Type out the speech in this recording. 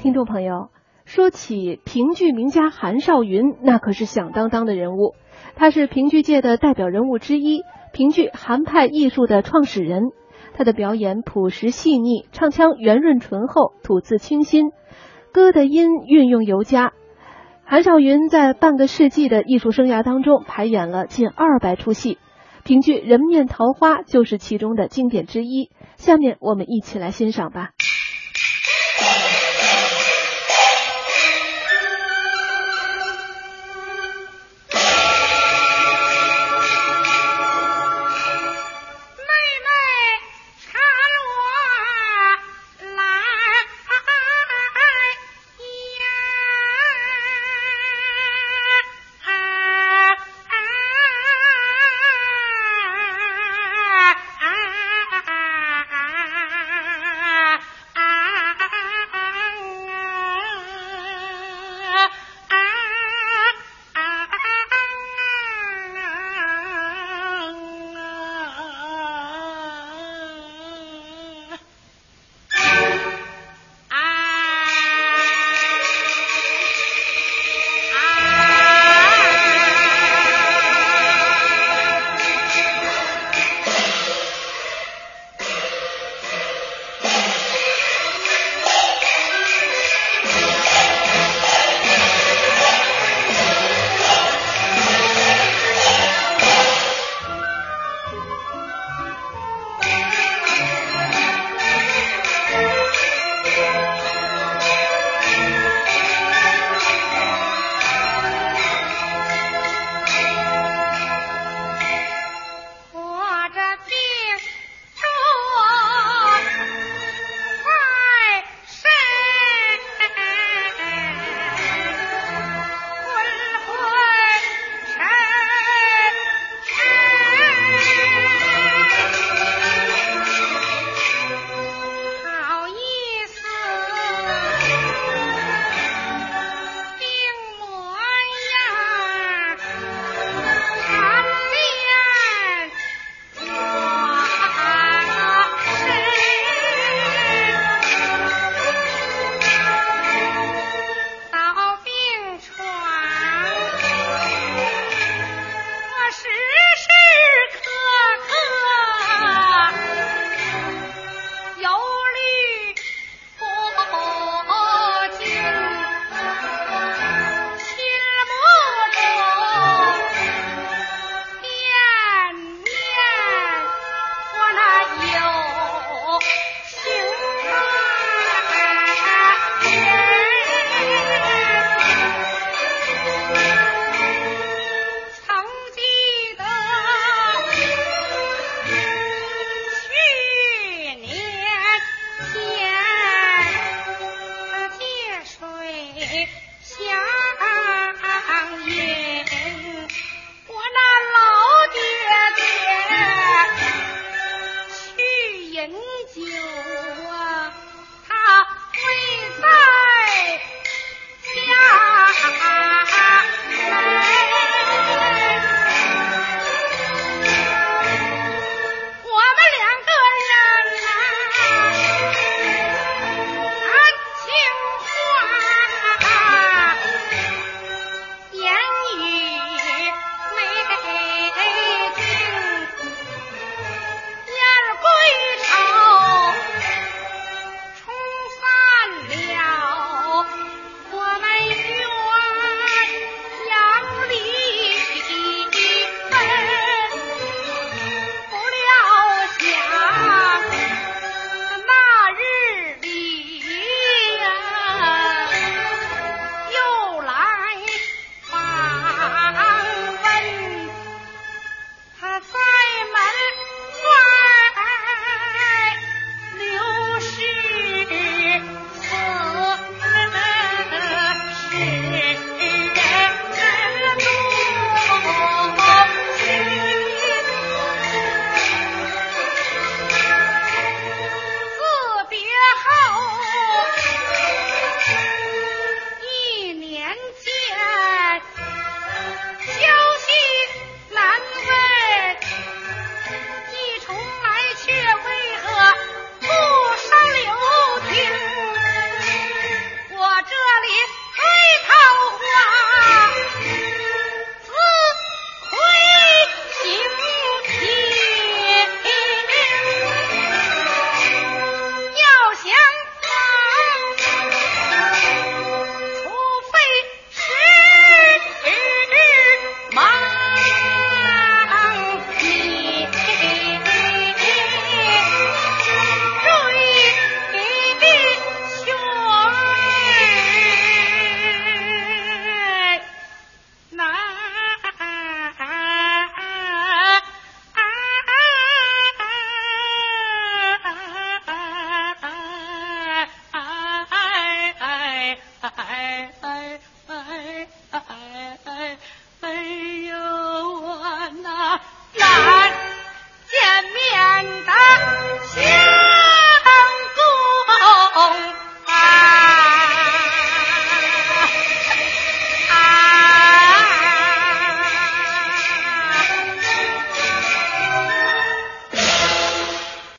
听众朋友说起评剧名家韩少云那可是响当当的人物。他是评剧界的代表人物之一评剧韩派艺术的创始人。他的表演朴实细腻唱腔圆润醇厚吐字清新歌的音运用尤佳。韩少云在半个世纪的艺术生涯当中排演了近二百出戏评剧人面桃花就是其中的经典之一。下面我们一起来欣赏吧。